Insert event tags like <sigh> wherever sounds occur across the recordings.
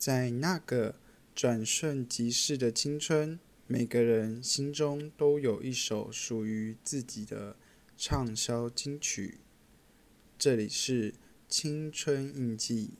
在那个转瞬即逝的青春，每个人心中都有一首属于自己的畅销金曲。这里是青春印记。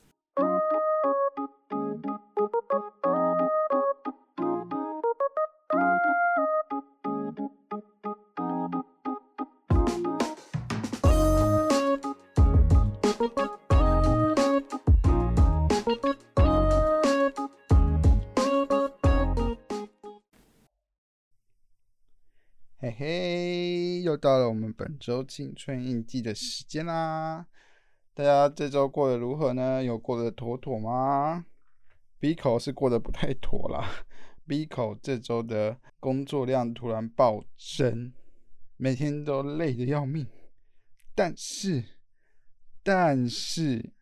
嘿，又到了我们本周青春印记的时间啦！大家这周过得如何呢？有过得妥妥吗？B 口是过得不太妥啦。B 口这周的工作量突然暴增，每天都累得要命。但是，但是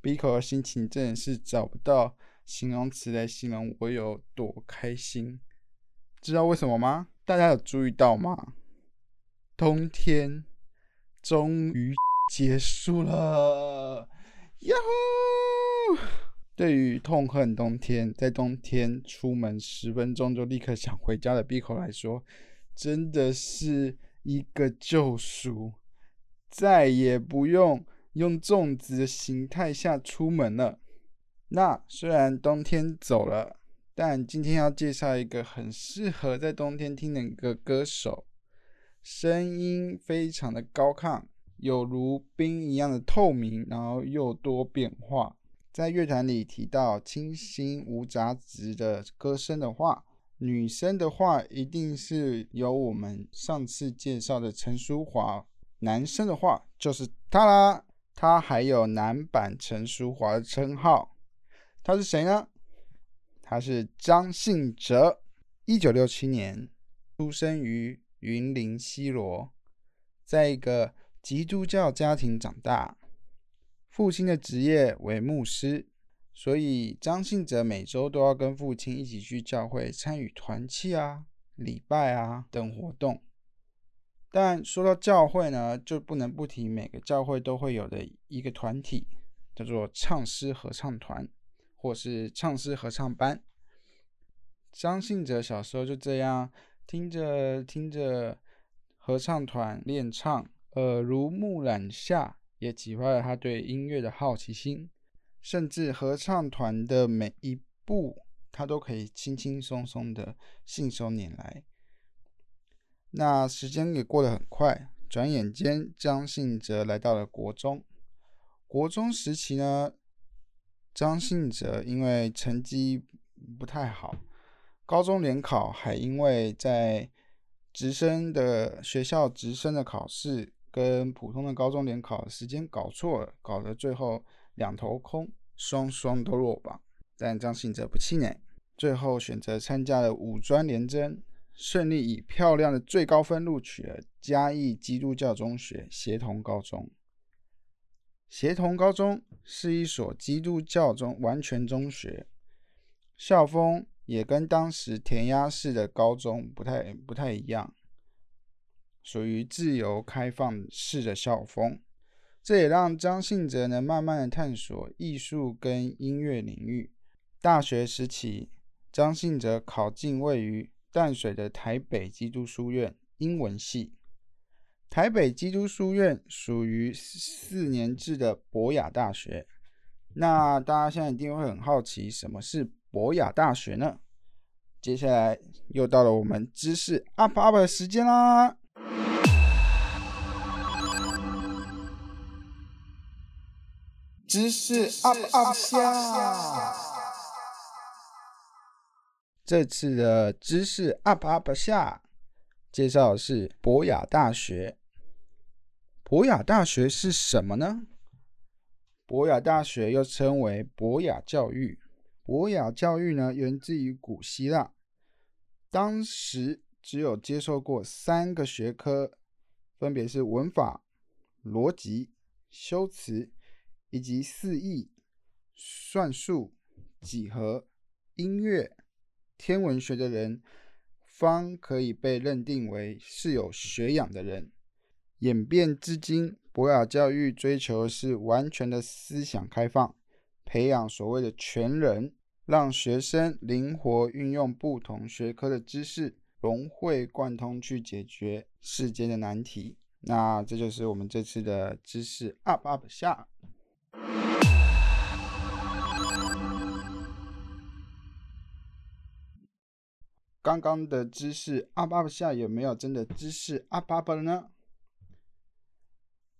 B 口的心情真的是找不到形容词来形容我有多开心。知道为什么吗？大家有注意到吗？冬天终于 <laughs> 结束了，呀呼！对于痛恨冬天，在冬天出门十分钟就立刻想回家的 B 口来说，真的是一个救赎，再也不用用粽子的形态下出门了。那虽然冬天走了。但今天要介绍一个很适合在冬天听的一个歌手，声音非常的高亢，有如冰一样的透明，然后又多变化。在乐坛里提到清新无杂质的歌声的话，女生的话一定是有我们上次介绍的陈淑华，男生的话就是他啦。他还有男版陈淑华的称号，他是谁呢？他是张信哲，一九六七年出生于云林西罗，在一个基督教家庭长大，父亲的职业为牧师，所以张信哲每周都要跟父亲一起去教会参与团契啊、礼拜啊等活动。但说到教会呢，就不能不提每个教会都会有的一个团体，叫做唱诗合唱团。或是唱诗合唱班，张信哲小时候就这样听着听着合唱团练唱，耳濡目染下，也激发了他对音乐的好奇心。甚至合唱团的每一步，他都可以轻轻松松的信手拈来。那时间也过得很快，转眼间张信哲来到了国中。国中时期呢？张信哲因为成绩不太好，高中联考还因为在直升的学校直升的考试跟普通的高中联考时间搞错了，搞得最后两头空，双双都落榜。但张信哲不气馁，最后选择参加了五专联征，顺利以漂亮的最高分录取了嘉义基督教中学协同高中。协同高中是一所基督教中完全中学，校风也跟当时填鸭式的高中不太不太一样，属于自由开放式的校风。这也让张信哲能慢慢的探索艺术跟音乐领域。大学时期，张信哲考进位于淡水的台北基督书院英文系。台北基督书院属于四年制的博雅大学。那大家现在一定会很好奇，什么是博雅大学呢？接下来又到了我们知识 up up 的时间啦！知识 up up 下，这次的知识 up up 下。介绍的是博雅大学。博雅大学是什么呢？博雅大学又称为博雅教育。博雅教育呢，源自于古希腊，当时只有接受过三个学科，分别是文法、逻辑、修辞，以及四艺、算术、几何、音乐、天文学的人。方可以被认定为是有学养的人。演变至今，博雅教育追求的是完全的思想开放，培养所谓的全人，让学生灵活运用不同学科的知识，融会贯通去解决世间的难题。那这就是我们这次的知识 up up 下。刚刚的知识 up up 下有没有真的知识 up up 了呢？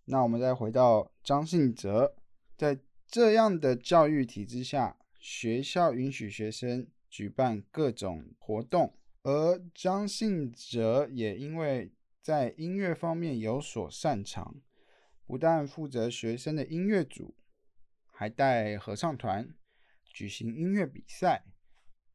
那我们再回到张信哲，在这样的教育体制下，学校允许学生举办各种活动，而张信哲也因为在音乐方面有所擅长，不但负责学生的音乐组，还带合唱团举行音乐比赛，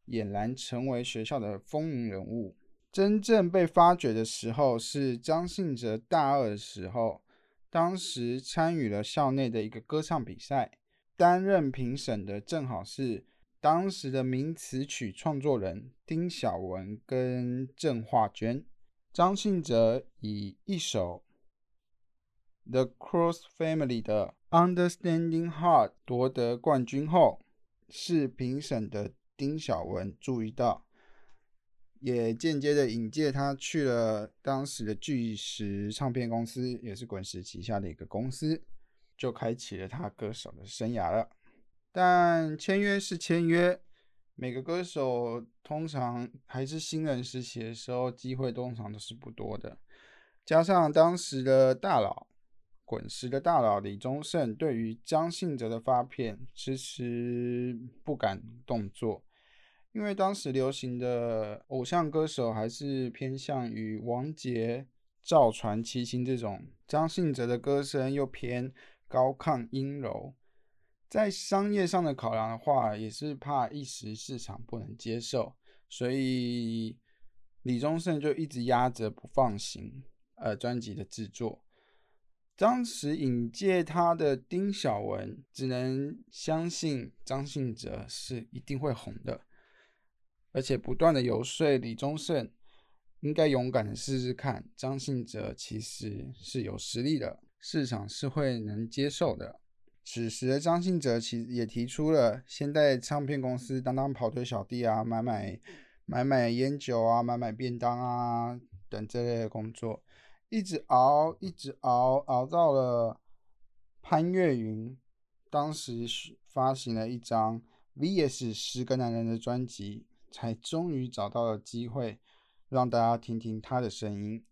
俨然成为学校的风云人物。真正被发掘的时候是张信哲大二的时候。当时参与了校内的一个歌唱比赛，担任评审的正好是当时的名词曲创作人丁晓文跟郑化娟。张信哲以一首 The Cross Family 的 Understanding Heart 夺得冠军后，是评审的丁晓文注意到。也间接的引荐他去了当时的巨石唱片公司，也是滚石旗下的一个公司，就开启了他歌手的生涯了。但签约是签约，每个歌手通常还是新人时期的时候，机会通常都是不多的。加上当时的大佬，滚石的大佬李宗盛对于张信哲的发片迟迟不敢动作。因为当时流行的偶像歌手还是偏向于王杰、赵传、齐秦这种，张信哲的歌声又偏高亢阴柔，在商业上的考量的话，也是怕一时市场不能接受，所以李宗盛就一直压着不放行，呃，专辑的制作。当时引介他的丁晓文，只能相信张信哲是一定会红的。而且不断的游说李宗盛，应该勇敢的试试看。张信哲其实是有实力的，市场是会能接受的。此时的张信哲其实也提出了先在唱片公司当当跑腿小弟啊，买买买买烟酒啊，买买便当啊等这类的工作，一直熬，一直熬，熬到了潘越云当时发行了一张 V.S 十个男人的专辑。才终于找到了机会，让大家听听他的声音。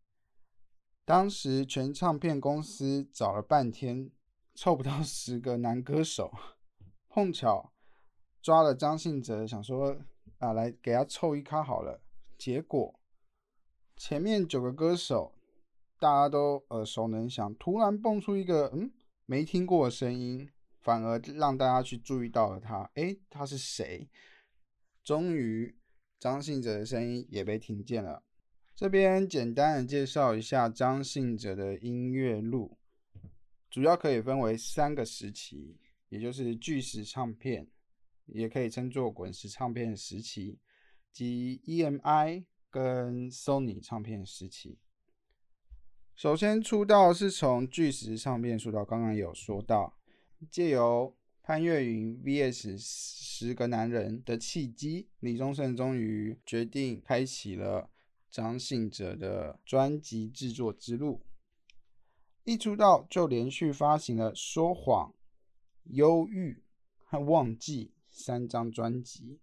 当时全唱片公司找了半天，凑不到 <laughs> 十个男歌手，碰巧抓了张信哲，想说啊，来给他凑一咖好了。结果前面九个歌手大家都耳熟能详，突然蹦出一个嗯没听过的声音，反而让大家去注意到了他。诶，他是谁？终于，张信哲的声音也被听见了。这边简单的介绍一下张信哲的音乐路，主要可以分为三个时期，也就是巨石唱片，也可以称作滚石唱片时期，及 EMI 跟 Sony 唱片时期。首先出道是从巨石唱片出道，刚刚有说到，借由。潘越云 VS 十个男人的契机，李宗盛终于决定开启了张信哲的专辑制作之路。一出道就连续发行了《说谎》《忧郁》和《忘记》三张专辑，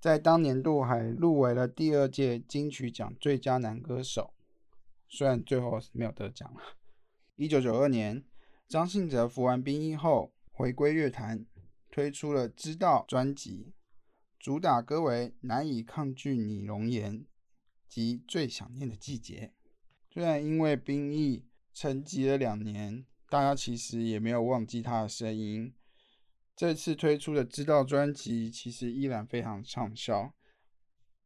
在当年度还入围了第二届金曲奖最佳男歌手，虽然最后没有得奖了。一九九二年，张信哲服完兵役后。回归乐坛，推出了《知道》专辑，主打歌为《难以抗拒你容颜》及《最想念的季节》。虽然因为兵役沉寂了两年，大家其实也没有忘记他的声音。这次推出的《知道》专辑其实依然非常畅销。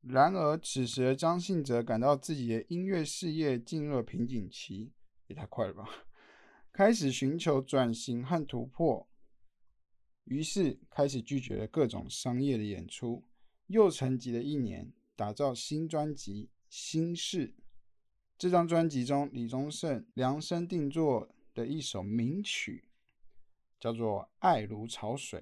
然而，此时的张信哲感到自己的音乐事业进入了瓶颈期，也太快了吧！<laughs> 开始寻求转型和突破。于是开始拒绝了各种商业的演出，又沉寂了一年，打造新专辑《心事》。这张专辑中，李宗盛量身定做的一首名曲，叫做《爱如潮水》。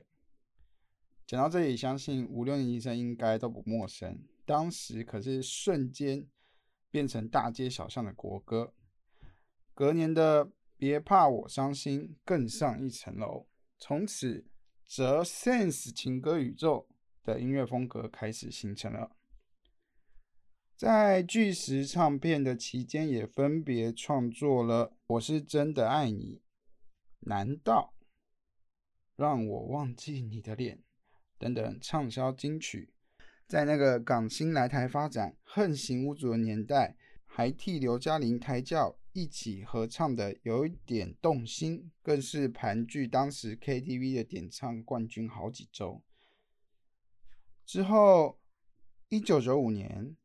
讲到这里，相信五六年级生应该都不陌生。当时可是瞬间变成大街小巷的国歌。隔年的《别怕我伤心》更上一层楼，从此 The Sense 情歌宇宙的音乐风格开始形成了。在巨石唱片的期间，也分别创作了《我是真的爱你》、《难道让我忘记你的脸》等等畅销金曲。在那个港星来台发展、横行无阻的年代，还替刘嘉玲抬轿一起合唱的《有一点动心》，更是盘踞当时 KTV 的点唱冠军好几周。之后，一九九五年。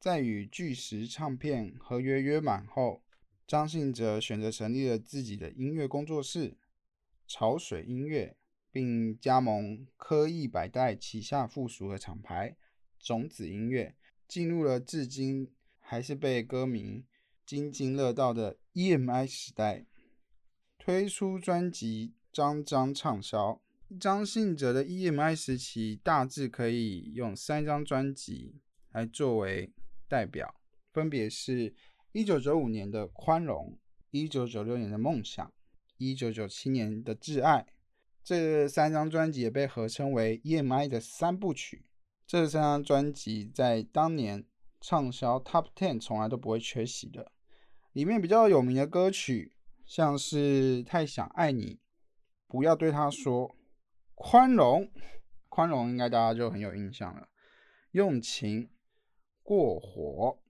在与巨石唱片合约约满后，张信哲选择成立了自己的音乐工作室——潮水音乐，并加盟科艺百代旗下附属的厂牌种子音乐，进入了至今还是被歌迷津津乐道的 EMI 时代。推出专辑，张张畅销。张信哲的 EMI 时期，大致可以用三张专辑来作为。代表分别是1995年的《宽容》、1996年的《梦想》、1997年的《挚爱》。这三张专辑也被合称为 EMI 的三部曲。这三张专辑在当年畅销 Top Ten，从来都不会缺席的。里面比较有名的歌曲，像是《太想爱你》、《不要对他说》、《宽容》、《宽容》应该大家就很有印象了，《用情》。过火。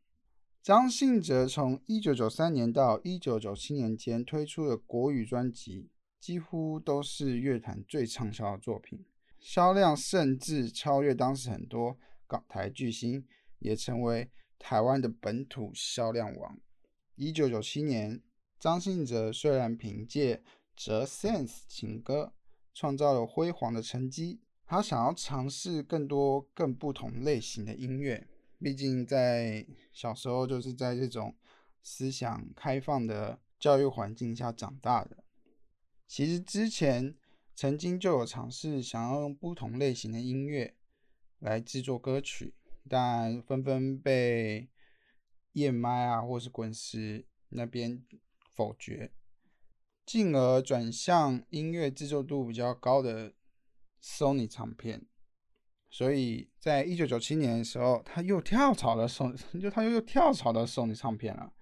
张信哲从一九九三年到一九九七年间推出的国语专辑，几乎都是乐坛最畅销的作品，销量甚至超越当时很多港台巨星，也成为台湾的本土销量王。一九九七年，张信哲虽然凭借《折 Sense》情歌创造了辉煌的成绩，他想要尝试更多更不同类型的音乐。毕竟在小时候就是在这种思想开放的教育环境下长大的。其实之前曾经就有尝试想要用不同类型的音乐来制作歌曲，但纷纷被燕麦啊或是滚石那边否决，进而转向音乐制作度比较高的 Sony 唱片。所以在一九九七年的时候，他又跳槽了索，<laughs> 就他又又跳槽到索尼唱片了。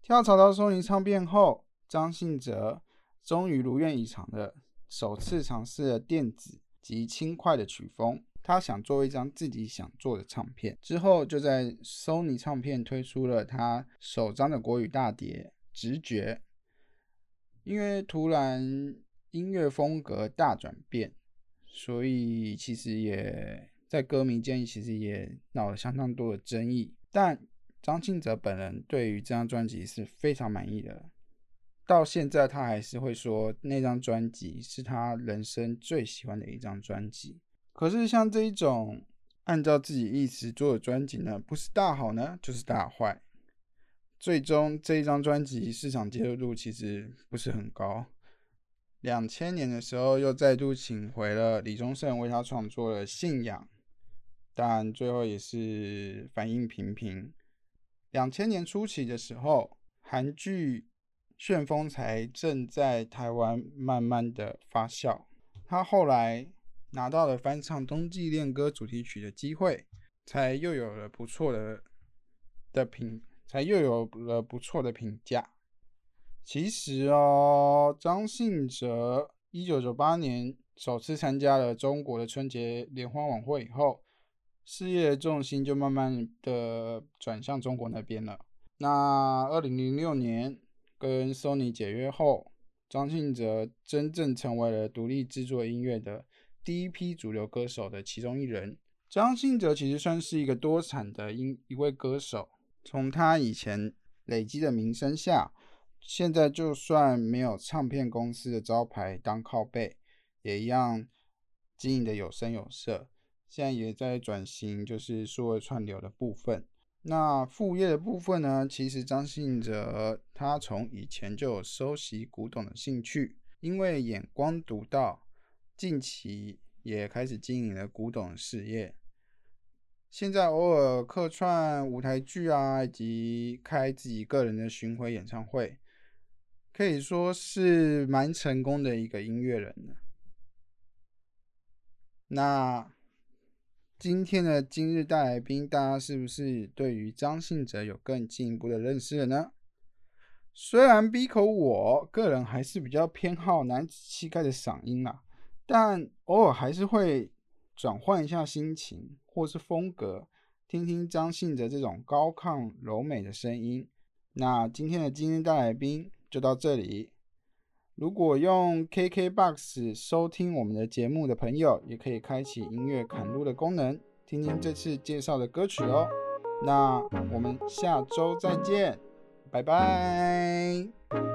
跳槽到索尼唱片后，张信哲终于如愿以偿的首次尝试了电子及轻快的曲风。他想做一张自己想做的唱片，之后就在索尼唱片推出了他首张的国语大碟《直觉》。因为突然音乐风格大转变。所以其实也在歌迷间其实也闹了相当多的争议，但张信哲本人对于这张专辑是非常满意的，到现在他还是会说那张专辑是他人生最喜欢的一张专辑。可是像这一种按照自己意思做的专辑呢，不是大好呢，就是大坏。最终这一张专辑市场接受度其实不是很高。两千年的时候，又再度请回了李宗盛为他创作了《信仰》，但最后也是反应平平。两千年初期的时候，韩剧《旋风》才正在台湾慢慢的发酵，他后来拿到了翻唱《冬季恋歌》主题曲的机会，才又有了不错的的评，才又有了不错的评价。其实哦，张信哲一九九八年首次参加了中国的春节联欢晚会以后，事业重心就慢慢的转向中国那边了。那二零零六年跟 Sony 解约后，张信哲真正成为了独立制作音乐的第一批主流歌手的其中一人。张信哲其实算是一个多产的音一位歌手，从他以前累积的名声下。现在就算没有唱片公司的招牌当靠背，也一样经营的有声有色。现在也在转型，就是数位串流的部分。那副业的部分呢？其实张信哲他从以前就有收集古董的兴趣，因为眼光独到，近期也开始经营了古董事业。现在偶尔客串舞台剧啊，以及开自己个人的巡回演唱会，可以说是蛮成功的一个音乐人。那今天的今日大来宾，大家是不是对于张信哲有更进一步的认识了呢？虽然 B 口我个人还是比较偏好男子气概的嗓音啦，但偶尔还是会转换一下心情或是风格，听听张信哲这种高亢柔美的声音。那今天的今日大来宾就到这里。如果用 KKBOX 收听我们的节目的朋友，也可以开启音乐砍录的功能，听听这次介绍的歌曲哦。那我们下周再见，拜拜。